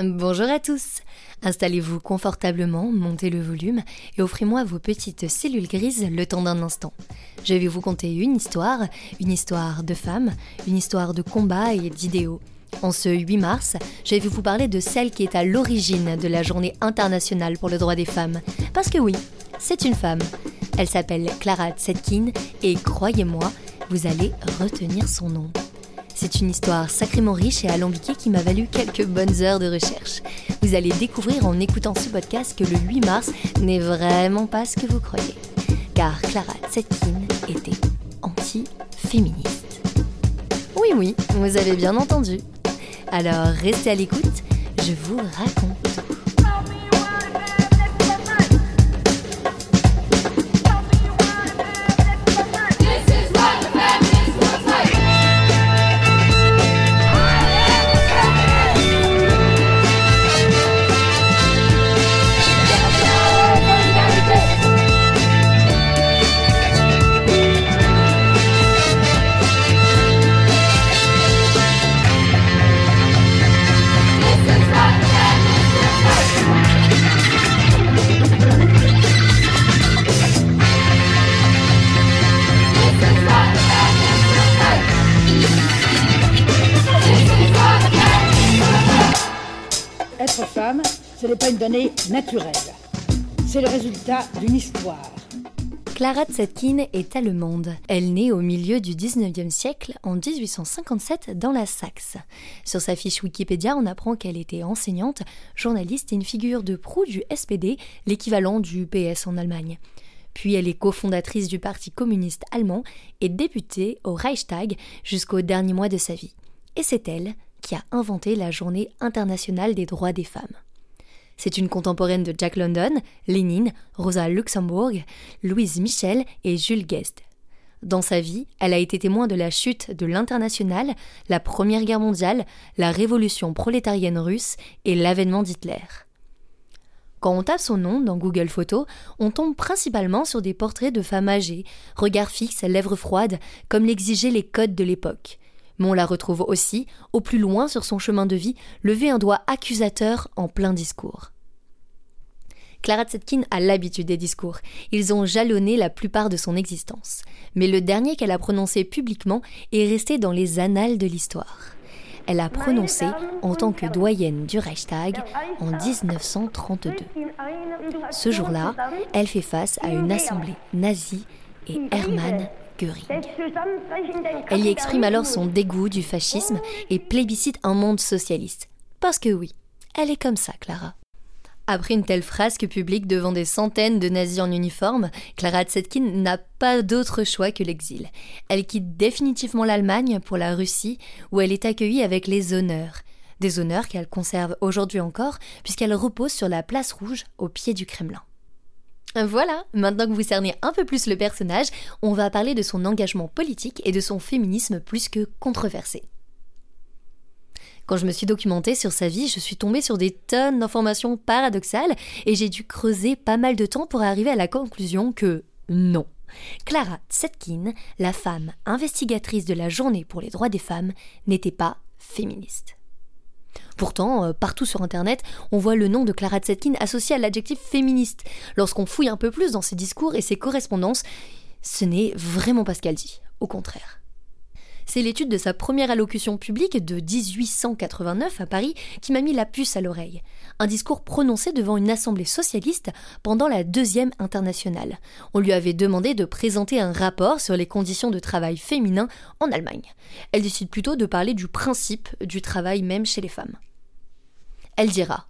Bonjour à tous. Installez-vous confortablement, montez le volume et offrez-moi vos petites cellules grises le temps d'un instant. Je vais vous conter une histoire, une histoire de femmes, une histoire de combat et d'idéaux. En ce 8 mars, je vais vous parler de celle qui est à l'origine de la journée internationale pour le droit des femmes. Parce que oui, c'est une femme. Elle s'appelle Clara Zetkin et croyez-moi, vous allez retenir son nom. C'est une histoire sacrément riche et alambiquée qui m'a valu quelques bonnes heures de recherche. Vous allez découvrir en écoutant ce podcast que le 8 mars n'est vraiment pas ce que vous croyez. Car Clara Zetkin était anti-féministe. Oui, oui, vous avez bien entendu. Alors restez à l'écoute, je vous raconte ce n'est pas une donnée naturelle. C'est le résultat d'une histoire. Clara Zetkin est allemande. Elle naît au milieu du 19e siècle, en 1857, dans la Saxe. Sur sa fiche Wikipédia, on apprend qu'elle était enseignante, journaliste et une figure de proue du SPD, l'équivalent du PS en Allemagne. Puis elle est cofondatrice du Parti communiste allemand et députée au Reichstag jusqu'au dernier mois de sa vie. Et c'est elle qui a inventé la Journée internationale des droits des femmes. C'est une contemporaine de Jack London, Lénine, Rosa Luxembourg, Louise Michel et Jules Guest. Dans sa vie, elle a été témoin de la chute de l'Internationale, la Première Guerre mondiale, la révolution prolétarienne russe et l'avènement d'Hitler. Quand on tape son nom dans Google Photos, on tombe principalement sur des portraits de femmes âgées, regards fixes, lèvres froides, comme l'exigeaient les codes de l'époque mais on la retrouve aussi, au plus loin sur son chemin de vie, lever un doigt accusateur en plein discours. Clara Zetkin a l'habitude des discours. Ils ont jalonné la plupart de son existence. Mais le dernier qu'elle a prononcé publiquement est resté dans les annales de l'histoire. Elle a prononcé en tant que doyenne du Reichstag en 1932. Ce jour-là, elle fait face à une assemblée nazie et Hermann elle y exprime alors son dégoût du fascisme et plébiscite un monde socialiste. Parce que oui, elle est comme ça, Clara. Après une telle frasque publique devant des centaines de nazis en uniforme, Clara Zetkin n'a pas d'autre choix que l'exil. Elle quitte définitivement l'Allemagne pour la Russie, où elle est accueillie avec les honneurs. Des honneurs qu'elle conserve aujourd'hui encore, puisqu'elle repose sur la place rouge au pied du Kremlin. Voilà, maintenant que vous cernez un peu plus le personnage, on va parler de son engagement politique et de son féminisme plus que controversé. Quand je me suis documentée sur sa vie, je suis tombée sur des tonnes d'informations paradoxales et j'ai dû creuser pas mal de temps pour arriver à la conclusion que non. Clara Zetkin, la femme investigatrice de la journée pour les droits des femmes, n'était pas féministe. Pourtant, euh, partout sur Internet, on voit le nom de Clara Zetkin associé à l'adjectif féministe. Lorsqu'on fouille un peu plus dans ses discours et ses correspondances, ce n'est vraiment pas ce qu'elle dit. Au contraire. C'est l'étude de sa première allocution publique de 1889 à Paris qui m'a mis la puce à l'oreille. Un discours prononcé devant une assemblée socialiste pendant la deuxième internationale. On lui avait demandé de présenter un rapport sur les conditions de travail féminin en Allemagne. Elle décide plutôt de parler du principe du travail même chez les femmes. Elle dira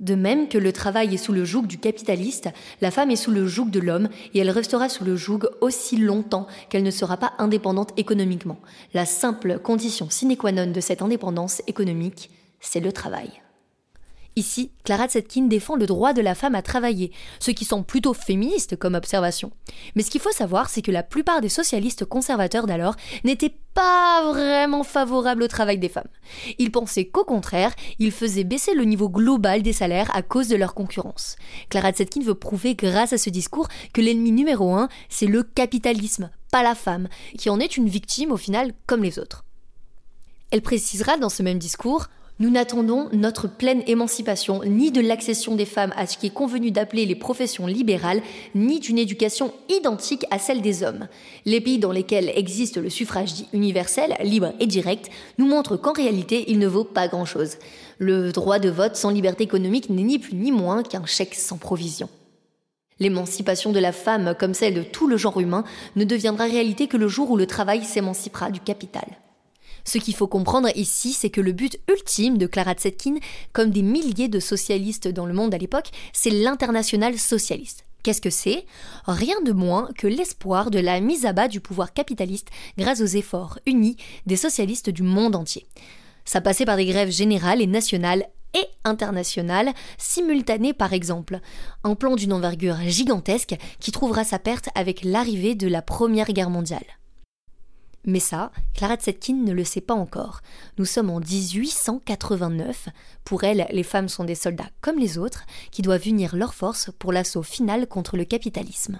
de même que le travail est sous le joug du capitaliste, la femme est sous le joug de l'homme et elle restera sous le joug aussi longtemps qu'elle ne sera pas indépendante économiquement. La simple condition sine qua non de cette indépendance économique, c'est le travail. Ici, Clara Zetkin défend le droit de la femme à travailler, ce qui semble plutôt féministe comme observation. Mais ce qu'il faut savoir, c'est que la plupart des socialistes conservateurs d'alors n'étaient pas vraiment favorables au travail des femmes. Ils pensaient qu'au contraire, ils faisaient baisser le niveau global des salaires à cause de leur concurrence. Clara Zetkin veut prouver grâce à ce discours que l'ennemi numéro un, c'est le capitalisme, pas la femme, qui en est une victime au final comme les autres. Elle précisera dans ce même discours Nous n'attendons notre pleine émancipation ni de l'accession des femmes à ce qui est convenu d'appeler les professions libérales, ni d'une éducation identique à celle des hommes. Les pays dans lesquels existe le suffrage dit universel, libre et direct, nous montrent qu'en réalité, il ne vaut pas grand-chose. Le droit de vote sans liberté économique n'est ni plus ni moins qu'un chèque sans provision. L'émancipation de la femme, comme celle de tout le genre humain, ne deviendra réalité que le jour où le travail s'émancipera du capital. Ce qu'il faut comprendre ici, c'est que le but ultime de Clara Zetkin, comme des milliers de socialistes dans le monde à l'époque, c'est l'international socialiste. Qu'est-ce que c'est? Rien de moins que l'espoir de la mise à bas du pouvoir capitaliste grâce aux efforts unis des socialistes du monde entier. Ça passait par des grèves générales et nationales et internationales, simultanées par exemple. Un plan d'une envergure gigantesque qui trouvera sa perte avec l'arrivée de la Première Guerre mondiale. Mais ça, Clara Zetkin ne le sait pas encore. Nous sommes en 1889. Pour elle, les femmes sont des soldats comme les autres, qui doivent unir leurs forces pour l'assaut final contre le capitalisme.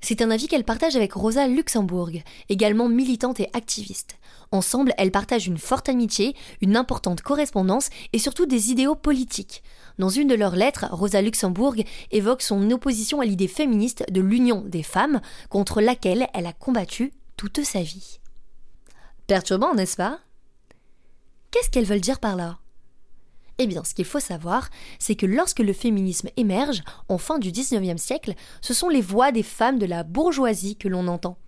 C'est un avis qu'elle partage avec Rosa Luxembourg, également militante et activiste. Ensemble, elles partagent une forte amitié, une importante correspondance et surtout des idéaux politiques. Dans une de leurs lettres, Rosa Luxembourg évoque son opposition à l'idée féministe de l'union des femmes, contre laquelle elle a combattu toute sa vie. Perturbant, n'est-ce pas? Qu'est-ce qu'elles veulent dire par là? Eh bien, ce qu'il faut savoir, c'est que lorsque le féminisme émerge, en fin du XIXe siècle, ce sont les voix des femmes de la bourgeoisie que l'on entend.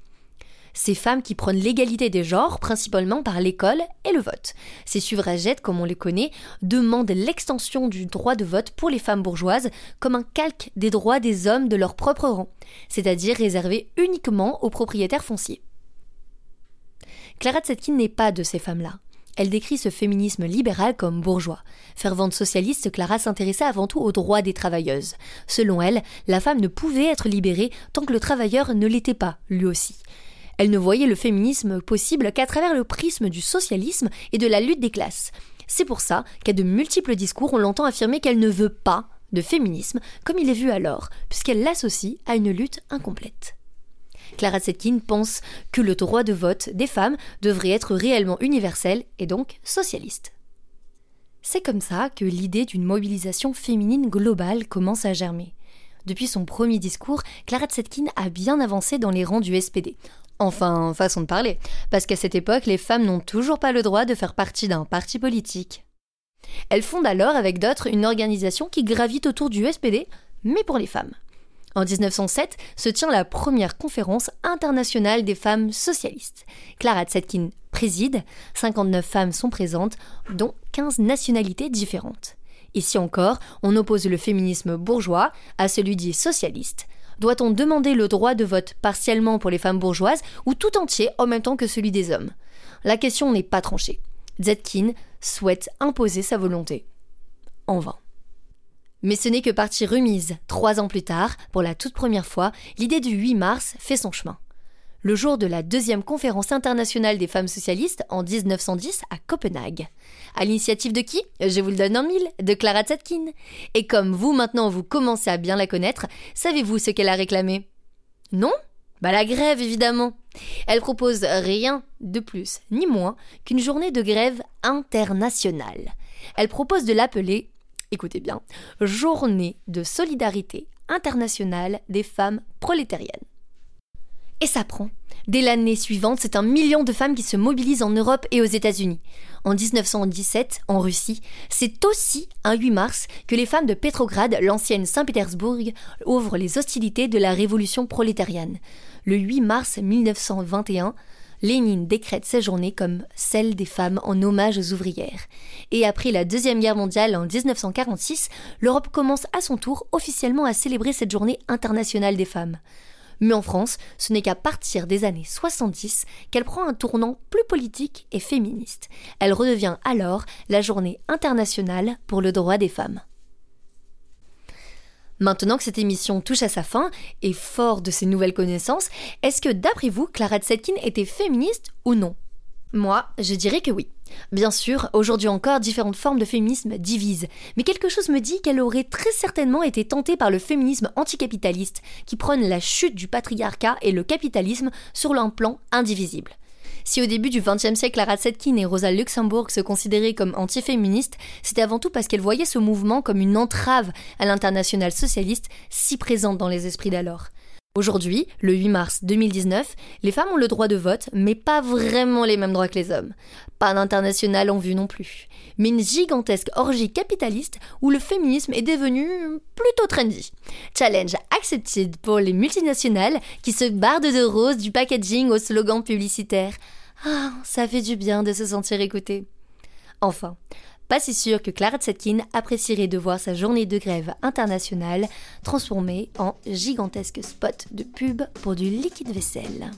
Ces femmes qui prônent l'égalité des genres, principalement par l'école et le vote. Ces suffragettes, comme on les connaît, demandent l'extension du droit de vote pour les femmes bourgeoises comme un calque des droits des hommes de leur propre rang, c'est-à-dire réservé uniquement aux propriétaires fonciers. Clara Zetkin n'est pas de ces femmes-là. Elle décrit ce féminisme libéral comme bourgeois. Fervente socialiste, Clara s'intéressait avant tout aux droits des travailleuses. Selon elle, la femme ne pouvait être libérée tant que le travailleur ne l'était pas, lui aussi. Elle ne voyait le féminisme possible qu'à travers le prisme du socialisme et de la lutte des classes. C'est pour ça qu'à de multiples discours, on l'entend affirmer qu'elle ne veut pas de féminisme comme il est vu alors, puisqu'elle l'associe à une lutte incomplète. Clara Zetkin pense que le droit de vote des femmes devrait être réellement universel et donc socialiste. C'est comme ça que l'idée d'une mobilisation féminine globale commence à germer. Depuis son premier discours, Clara Zetkin a bien avancé dans les rangs du SPD. Enfin, façon de parler, parce qu'à cette époque, les femmes n'ont toujours pas le droit de faire partie d'un parti politique. Elle fonde alors avec d'autres une organisation qui gravite autour du SPD, mais pour les femmes. En 1907 se tient la première conférence internationale des femmes socialistes. Clara Zetkin préside, 59 femmes sont présentes, dont 15 nationalités différentes. Ici encore, on oppose le féminisme bourgeois à celui dit socialiste. Doit-on demander le droit de vote partiellement pour les femmes bourgeoises ou tout entier en même temps que celui des hommes? La question n'est pas tranchée. Zetkin souhaite imposer sa volonté. En vain. Mais ce n'est que partie remise. Trois ans plus tard, pour la toute première fois, l'idée du 8 mars fait son chemin. Le jour de la deuxième conférence internationale des femmes socialistes en 1910 à Copenhague. À l'initiative de qui? Je vous le donne en mille, de Clara Zetkin. Et comme vous maintenant vous commencez à bien la connaître, savez-vous ce qu'elle a réclamé? Non? Bah la grève évidemment. Elle propose rien de plus ni moins qu'une journée de grève internationale. Elle propose de l'appeler écoutez bien, Journée de solidarité internationale des femmes prolétariennes. Et ça prend. Dès l'année suivante, c'est un million de femmes qui se mobilisent en Europe et aux États-Unis. En 1917, en Russie, c'est aussi un 8 mars que les femmes de Petrograd, l'ancienne Saint-Pétersbourg, ouvrent les hostilités de la révolution prolétarienne. Le 8 mars 1921, Lénine décrète ces journées comme celle des femmes en hommage aux ouvrières. Et après la Deuxième Guerre mondiale en 1946, l'Europe commence à son tour officiellement à célébrer cette journée internationale des femmes. Mais en France, ce n'est qu'à partir des années 70 qu'elle prend un tournant plus politique et féministe. Elle redevient alors la journée internationale pour le droit des femmes. Maintenant que cette émission touche à sa fin, et fort de ses nouvelles connaissances, est-ce que d'après vous, Clara Zetkin était féministe ou non? Moi, je dirais que oui. Bien sûr, aujourd'hui encore, différentes formes de féminisme divisent, mais quelque chose me dit qu'elle aurait très certainement été tentée par le féminisme anticapitaliste, qui prône la chute du patriarcat et le capitalisme sur un plan indivisible. Si au début du XXe siècle, Clara Zetkin et Rosa Luxembourg se considéraient comme antiféministes, c'était avant tout parce qu'elles voyaient ce mouvement comme une entrave à l'international socialiste si présente dans les esprits d'alors. Aujourd'hui, le 8 mars 2019, les femmes ont le droit de vote, mais pas vraiment les mêmes droits que les hommes. Pas d'international en vue non plus. Mais une gigantesque orgie capitaliste où le féminisme est devenu plutôt trendy. Challenge accepted pour les multinationales qui se bardent de rose du packaging au slogan publicitaire. Ah, ça fait du bien de se sentir écouté. Enfin, pas si sûr que Clara Zetkin apprécierait de voir sa journée de grève internationale transformée en gigantesque spot de pub pour du liquide vaisselle.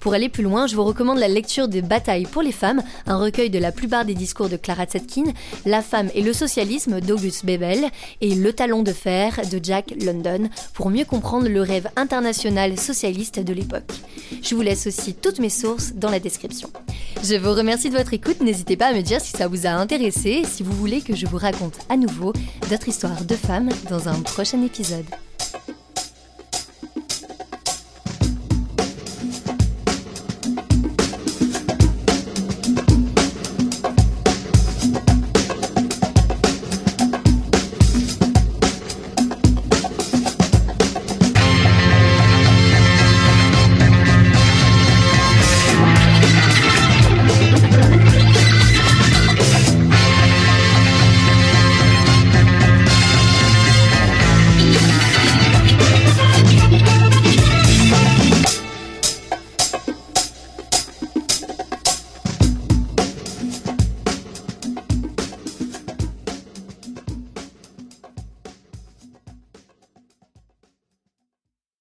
Pour aller plus loin, je vous recommande la lecture de Bataille pour les femmes, un recueil de la plupart des discours de Clara Zetkin, La femme et le socialisme d'August Bebel et Le talon de fer de Jack London pour mieux comprendre le rêve international socialiste de l'époque. Je vous laisse aussi toutes mes sources dans la description. Je vous remercie de votre écoute, n'hésitez pas à me dire si ça vous a intéressé et si vous voulez que je vous raconte à nouveau d'autres histoires de femmes dans un prochain épisode.